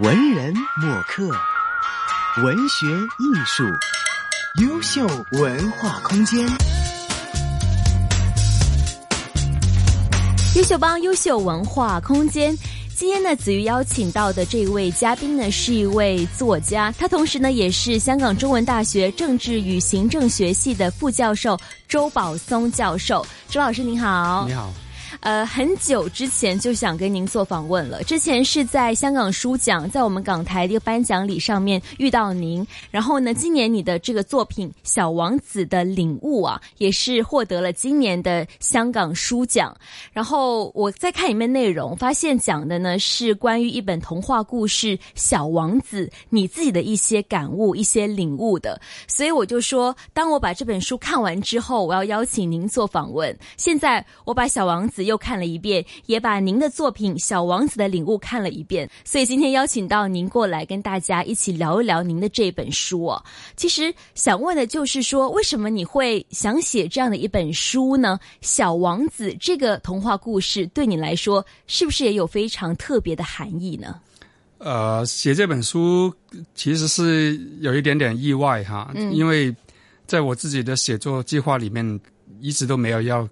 文人墨客，文学艺术，优秀文化空间。优秀帮优秀文化空间。今天呢，子瑜邀请到的这位嘉宾呢，是一位作家，他同时呢也是香港中文大学政治与行政学系的副教授周宝松教授。周老师您好，你好。呃，很久之前就想跟您做访问了。之前是在香港书奖，在我们港台的一个颁奖礼上面遇到您。然后呢，今年你的这个作品《小王子的领悟》啊，也是获得了今年的香港书奖。然后我在看里面内容，发现讲的呢是关于一本童话故事《小王子》，你自己的一些感悟、一些领悟的。所以我就说，当我把这本书看完之后，我要邀请您做访问。现在我把《小王子》又又看了一遍，也把您的作品《小王子的领悟》看了一遍，所以今天邀请到您过来跟大家一起聊一聊您的这本书哦。其实想问的就是说，为什么你会想写这样的一本书呢？《小王子》这个童话故事对你来说，是不是也有非常特别的含义呢？呃，写这本书其实是有一点点意外哈，因为在我自己的写作计划里面，一直都没有要。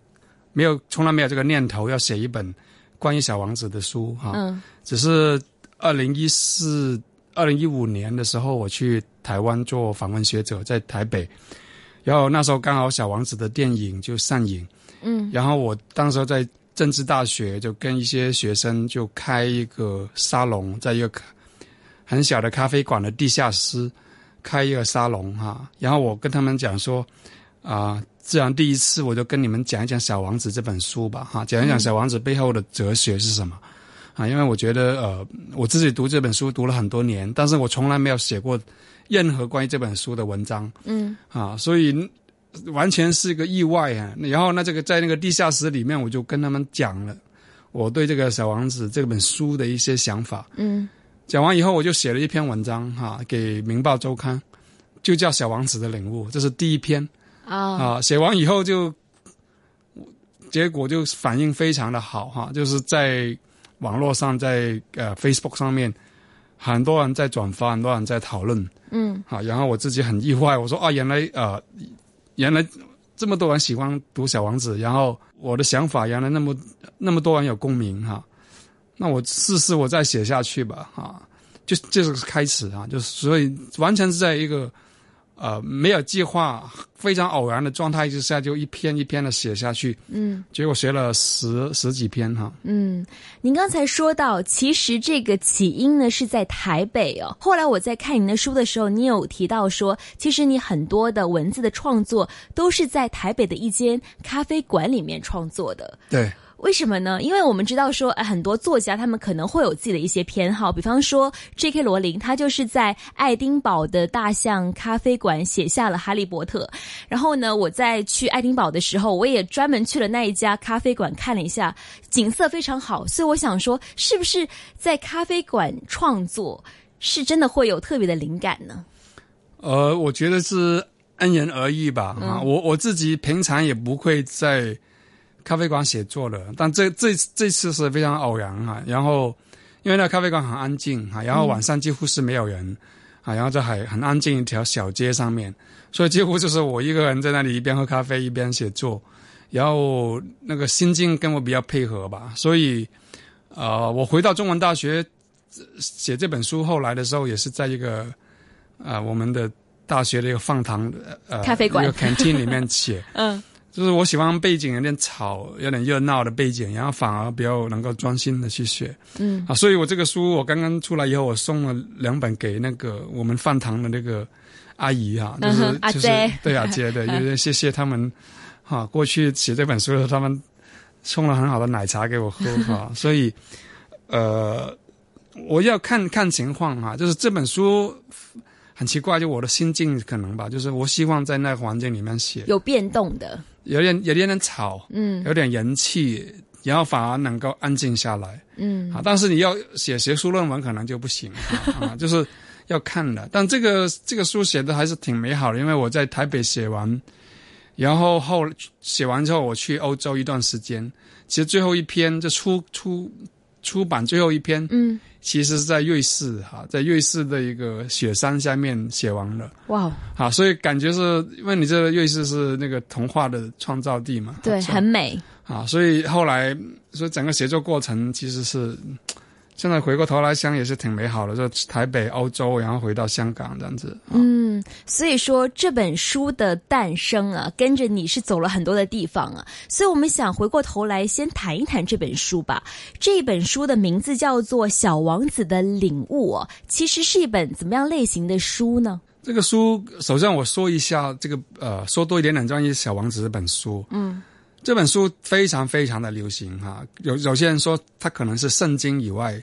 没有，从来没有这个念头要写一本关于小王子的书哈。嗯。只是二零一四、二零一五年的时候，我去台湾做访问学者，在台北，然后那时候刚好小王子的电影就上映。嗯。然后我当时在政治大学就跟一些学生就开一个沙龙，在一个很小的咖啡馆的地下室开一个沙龙哈。然后我跟他们讲说啊。自然，第一次我就跟你们讲一讲《小王子》这本书吧，哈，讲一讲《小王子》背后的哲学是什么，啊，因为我觉得，呃，我自己读这本书读了很多年，但是我从来没有写过任何关于这本书的文章，嗯，啊，所以完全是一个意外啊。然后，那这个在那个地下室里面，我就跟他们讲了我对这个《小王子》这本书的一些想法，嗯，讲完以后，我就写了一篇文章，哈，给《明报周刊》，就叫《小王子的领悟》，这是第一篇。啊，写完以后就，结果就反应非常的好哈，就是在网络上，在呃 Facebook 上面，很多人在转发，很多人在讨论，嗯，好，然后我自己很意外，我说啊，原来呃，原来这么多人喜欢读小王子，然后我的想法原来那么那么多人有共鸣哈，那我试试我再写下去吧哈，就这是开始啊，就是所以完全是在一个。呃，没有计划，非常偶然的状态之下，就一篇一篇的写下去。嗯，结果写了十十几篇哈。嗯，您刚才说到，其实这个起因呢是在台北哦。后来我在看您的书的时候，你有提到说，其实你很多的文字的创作都是在台北的一间咖啡馆里面创作的。对。为什么呢？因为我们知道说，很多作家他们可能会有自己的一些偏好，比方说 J.K. 罗琳，他就是在爱丁堡的大象咖啡馆写下了《哈利波特》。然后呢，我在去爱丁堡的时候，我也专门去了那一家咖啡馆看了一下，景色非常好。所以我想说，是不是在咖啡馆创作是真的会有特别的灵感呢？呃，我觉得是因人而异吧。啊，我我自己平常也不会在。咖啡馆写作的，但这这这次是非常偶然哈。然后，因为那咖啡馆很安静哈，然后晚上几乎是没有人啊，然后在很很安静一条小街上面，所以几乎就是我一个人在那里一边喝咖啡一边写作，然后那个心境跟我比较配合吧。所以，呃，我回到中文大学写这本书，后来的时候也是在一个啊我们的大学的一个饭堂呃咖啡馆一个 canteen 里面写 嗯。就是我喜欢背景有点吵、有点热闹的背景，然后反而比较能够专心的去学。嗯啊，所以我这个书我刚刚出来以后，我送了两本给那个我们饭堂的那个阿姨哈，就是就是对阿姐的，因为 谢谢他们哈。过去写这本书的时候，他们送了很好的奶茶给我喝哈。所以呃，我要看看情况哈。就是这本书很奇怪，就我的心境可能吧，就是我希望在那个环境里面写有变动的。有点有点点吵，嗯，有点人气，然后反而能够安静下来，嗯，啊，但是你要写学术论文可能就不行，啊，就是要看的。但这个这个书写的还是挺美好的，因为我在台北写完，然后后写完之后我去欧洲一段时间，其实最后一篇就出出出版最后一篇，嗯，其实是在瑞士哈，在瑞士的一个雪山下面写完了。哇，好，所以感觉是因为你这个瑞士是那个童话的创造地嘛，对，很美。啊，所以后来，所以整个写作过程其实是。现在回过头来想也是挺美好的，就台北、欧洲，然后回到香港这样子。嗯，所以说这本书的诞生啊，跟着你是走了很多的地方啊。所以我们想回过头来先谈一谈这本书吧。这本书的名字叫做《小王子的领悟》，其实是一本怎么样类型的书呢？这个书，首先我说一下这个呃，说多一点点关于《小王子》这本书。嗯。这本书非常非常的流行哈，有有些人说它可能是圣经以外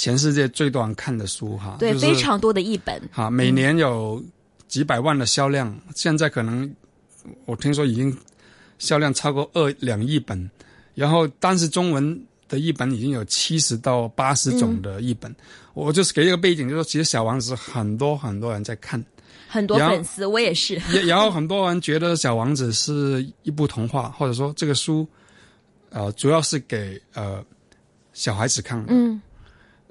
全世界最多人看的书哈。对，非常多的译本。哈，每年有几百万的销量，现在可能我听说已经销量超过二两亿本，然后但是中文的译本已经有七十到八十种的译本。我就是给一个背景，就是说其实小王子很多很多人在看。很多粉丝，我也是。然后很多人觉得《小王子》是一部童话，或者说这个书，呃，主要是给呃小孩子看的。嗯，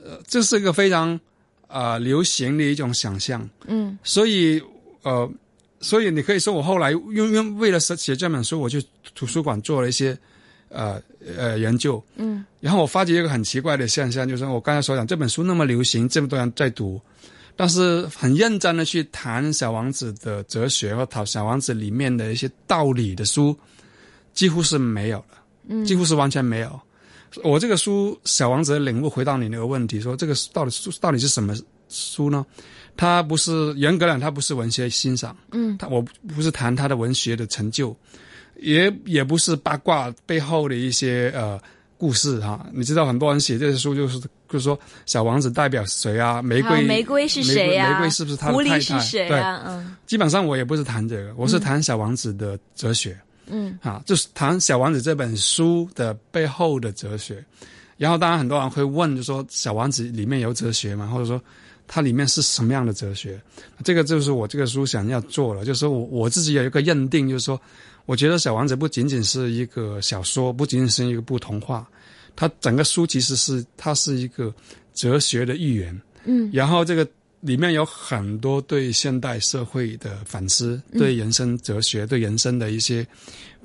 呃，这是一个非常啊流行的一种想象。嗯，所以呃，所以你可以说我后来因因为了写写这本书，我去图书馆做了一些呃呃研究。嗯，然后我发觉一个很奇怪的现象，就是我刚才所讲，这本书那么流行，这么多人在读。但是很认真的去谈小王子的哲学和《讨小王子里面的一些道理的书，几乎是没有了，嗯，几乎是完全没有。我这个书《小王子的领悟》回答你那个问题，说这个到底书到底是什么书呢？它不是严格讲，它不是文学欣赏，嗯，它我不是谈他的文学的成就，也也不是八卦背后的一些呃。故事哈，你知道很多人写这些书就是就是说小王子代表谁啊？玫瑰玫瑰是谁呀？玫瑰是不是他的狐狸是谁啊？嗯，基本上我也不是谈这个，我是谈小王子的哲学。嗯，啊，就是谈小王子这本书的背后的哲学。然后当然很多人会问，就说小王子里面有哲学吗？或者说它里面是什么样的哲学？这个就是我这个书想要做的，就是我我自己有一个认定，就是说。我觉得《小王子》不仅仅是一个小说，不仅仅是一个不童话，它整个书其实是它是一个哲学的寓言。嗯，然后这个里面有很多对现代社会的反思，对人生哲学、对人生的一些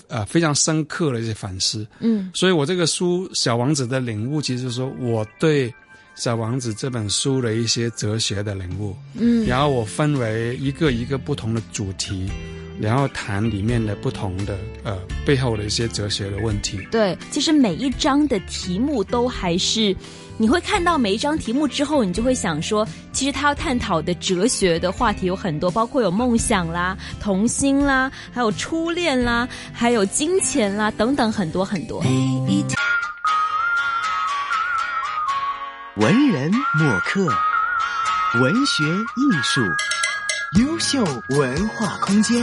呃非常深刻的一些反思。嗯，所以我这个书《小王子》的领悟，其实说我对《小王子》这本书的一些哲学的领悟。嗯，然后我分为一个一个不同的主题。然后谈里面的不同的呃背后的一些哲学的问题。对，其实每一章的题目都还是，你会看到每一章题目之后，你就会想说，其实他要探讨的哲学的话题有很多，包括有梦想啦、童心啦，还有初恋啦，还有金钱啦等等很多很多。文人墨客，文学艺术。优秀文化空间。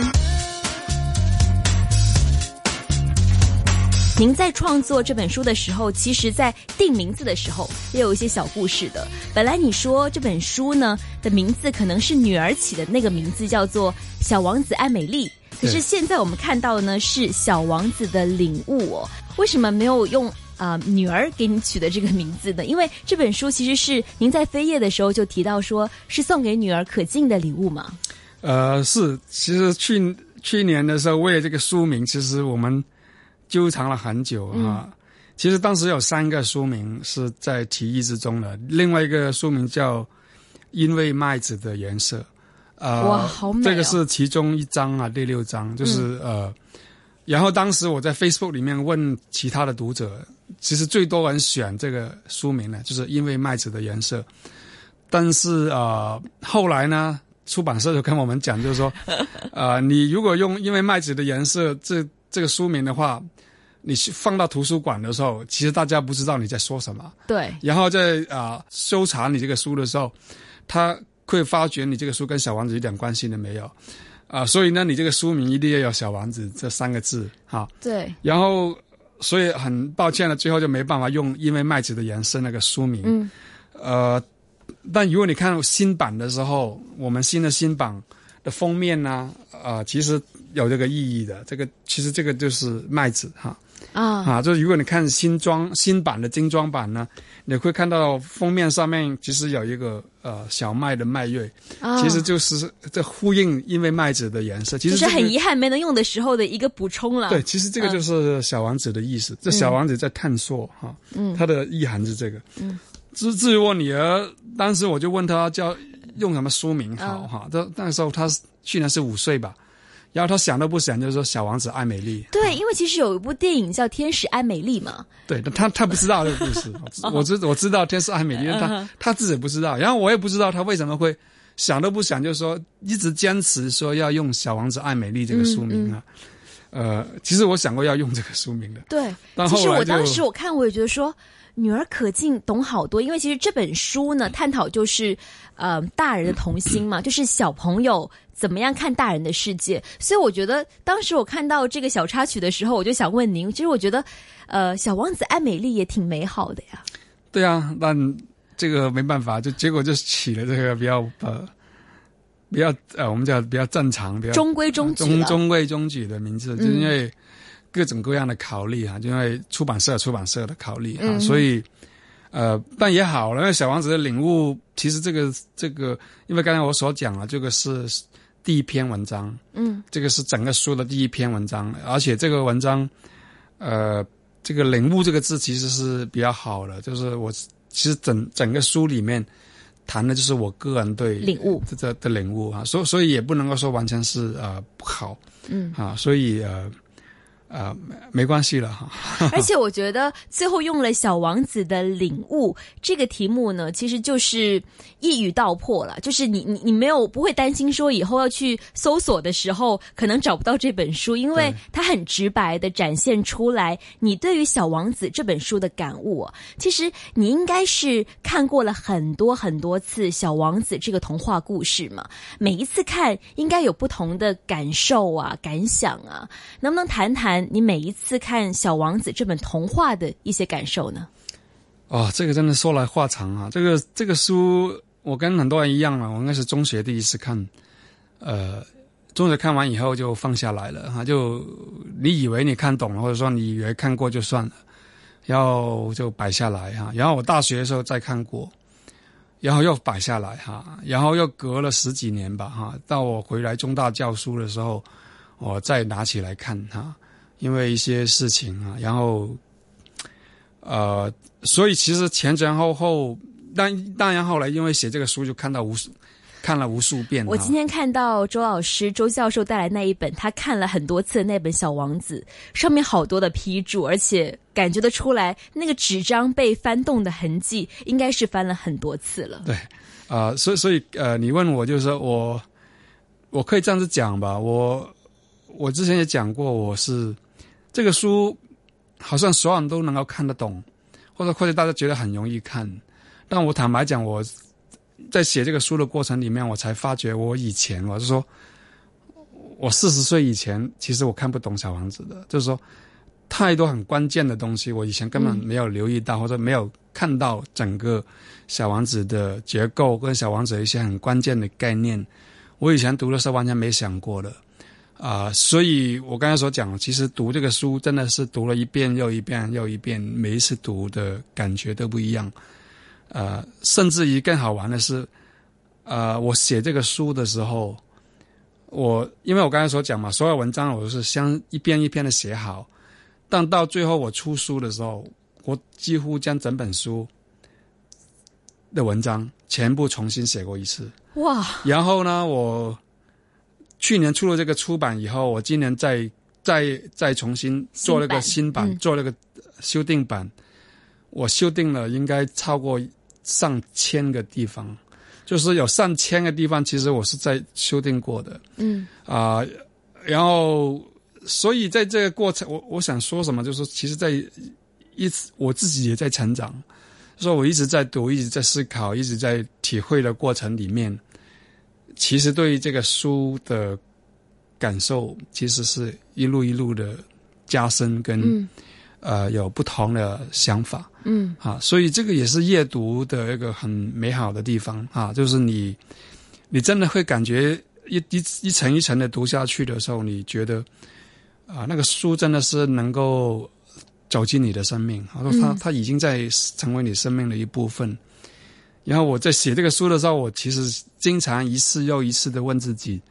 您在创作这本书的时候，其实，在定名字的时候，也有一些小故事的。本来你说这本书呢的名字可能是女儿起的，那个名字叫做《小王子爱美丽》，可是现在我们看到的呢是《小王子的领悟》哦。为什么没有用？啊，女儿给你取的这个名字的，因为这本书其实是您在扉页的时候就提到，说是送给女儿可敬的礼物嘛。呃，是，其实去去年的时候，为了这个书名，其实我们纠缠了很久啊。其实当时有三个书名是在提议之中的，另外一个书名叫《因为麦子的颜色》。呃，哇，好美！这个是其中一章啊，第六章就是呃，然后当时我在 Facebook 里面问其他的读者。其实最多人选这个书名呢，就是因为麦子的颜色。但是啊，后来呢，出版社就跟我们讲，就是说，啊，你如果用因为麦子的颜色这这个书名的话，你去放到图书馆的时候，其实大家不知道你在说什么。对。然后在啊搜查你这个书的时候，他会发觉你这个书跟小王子一点关系都没有。啊，所以呢，你这个书名一定要有小王子这三个字哈。对。然后。所以很抱歉了，最后就没办法用因为麦子的颜色那个书名。嗯，呃，但如果你看新版的时候，我们新的新版的封面呢，啊，其实有这个意义的。这个其实这个就是麦子哈。啊啊，就是如果你看新装新版的精装版呢，你会看到封面上面其实有一个呃小麦的麦穗，啊其实就是在呼应因为麦子的颜色，其实、很遗憾没能用的时候的一个补充了。对，其实这个就是小王子的意思。这小王子在探索哈，嗯他的意涵是这个。嗯，至至于我女儿，当时我就问她叫用什么书名好嗯哈。这、那个时候她去年是五岁吧，然后他想都不想就是说小王子爱美丽。对，因为其实有一部电影叫《天使爱美丽》嘛。对，他他不知道这个故事，我知我知道天使爱美丽，但嗯她她自己不知道，然后我也不知道他为什么会想都不想，就是说一直坚持说要用小王子爱美丽这个书名啊。呃，其实我想过要用这个书名的，对，但其实后来就我当时我看我也觉得说。女儿可敬懂好多，因为其实这本书呢，探讨就是，呃，大人的童心嘛，就是小朋友怎么样看大人的世界。所以我觉得当时我看到这个小插曲的时候，我就想问您，其实我觉得，呃，小王子爱美丽也挺美好的呀。对啊，但这个没办法，就结果就起了这个比较呃，比较呃，我们叫比较正常、比较中规中矩中。中规中矩的名字，就是因为各种各样的考虑啊，就因为出版社出版社的考虑啊，嗯。所以呃，但也好了，因为小王子的领悟，其实这个这个，因为刚才我所讲了，这个是第一篇文章，嗯。这个是整个书的第一篇文章，而且这个文章，呃，这个“领悟”这个字其实是比较好的，就是我其实整整个书里面谈的就是我个人对领悟。这这的领悟啊，所以所以也不能够说完全是呃不好嗯，啊，所以呃呃没没关系了哈。而且我觉得最后用了《小王子的领悟》这个题目呢，其实就是一语道破了，就是你你你没有不会担心说以后要去搜索的时候可能找不到这本书，因为它很直白的展现出来你对于《小王子》这本书的感悟、哦。其实你应该是看过了很多很多次《小王子》这个童话故事嘛，每一次看应该有不同的感受啊、感想啊，能不能谈谈你每一次看《小王子》这本童话的一些感受呢？哦，这个真的说来话长啊！这个这个书，我跟很多人一样嘛，我应该是中学第一次看，呃，中学看完以后就放下来了哈，就你以为你看懂了，或者说你以为看过就算了，然后就摆下来哈。然后我大学的时候再看过，然后又摆下来哈，然后又隔了十几年吧哈，到我回来中大教书的时候，我再拿起来看哈，因为一些事情啊，然后。呃，所以其实前前后后，但当然后来因为写这个书，就看到无数，看了无数遍。我今天看到周老师周教授带来那一本，他看了很多次的那本《小王子》，上面好多的批注，而且感觉得出来那个纸张被翻动的痕迹，应该是翻了很多次了。对，啊、所以所以呃，你问我就是说我，我可以这样子讲吧，我我之前也讲过，我是这个书好像所有人都能够看得懂，或者或者大家觉得很容易看，但我坦白讲，我在写这个书的过程里面，我才发觉我以前我是说，我四十岁以前，其实我看不懂小王子的，就是说太多很关键的东西，我以前根本没有留意到，或者没有看到整个小王子的结构跟小王子一些很关键的概念，我以前读的时候完全没想过的。啊、所以我刚才所讲，其实读这个书真的是读了一遍又一遍又一遍，每一次读的感觉都不一样。呃，甚至于更好玩的是，呃，我写这个书的时候，我因为我刚才所讲嘛，所有文章我都是先一篇一篇的写好，但到最后我出书的时候，我几乎将整本书的文章全部重新写过一次。哇，然后呢，我去年出了这个出版以后，我今年再再再重新做了个新版，新版嗯。做了个修订版，我修订了应该超过上千个地方，就是有上千个地方，其实我是在修订过的。嗯。啊、然后所以在这个过程，我我想说什么，就是其实，在一直我自己也在成长，说我一直在读，一直在思考，一直在体会的过程里面，其实对于这个书的感受，其实是一路一路的加深跟、嗯呃有不同的想法嗯啊，所以这个也是阅读的一个很美好的地方啊，就是你你真的会感觉一一一层一层的读下去的时候，你觉得啊那个书真的是能够走进你的生命。他说他他已经在成为你生命的一部分。然后我在写这个书的时候，我其实经常一次又一次的问自己。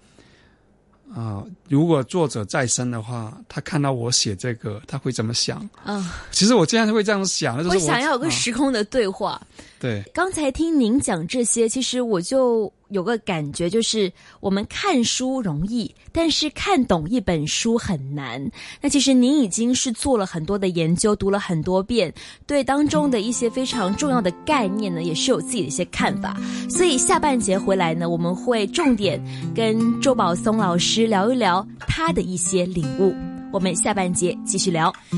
啊，如果作者再生的话，他看到我写这个，他会怎么想？嗯，其实我经常会这样想，就是我想要有个时空的对话。对，刚才听您讲这些，其实我就有个感觉，就是我们看书容易，但是看懂一本书很难。那其实您已经是做了很多的研究，读了很多遍，对当中的一些非常重要的概念呢，也是有自己的一些看法。所以下半节回来呢，我们会重点跟周宝松老师聊一聊他的一些领悟。我们下半节继续聊。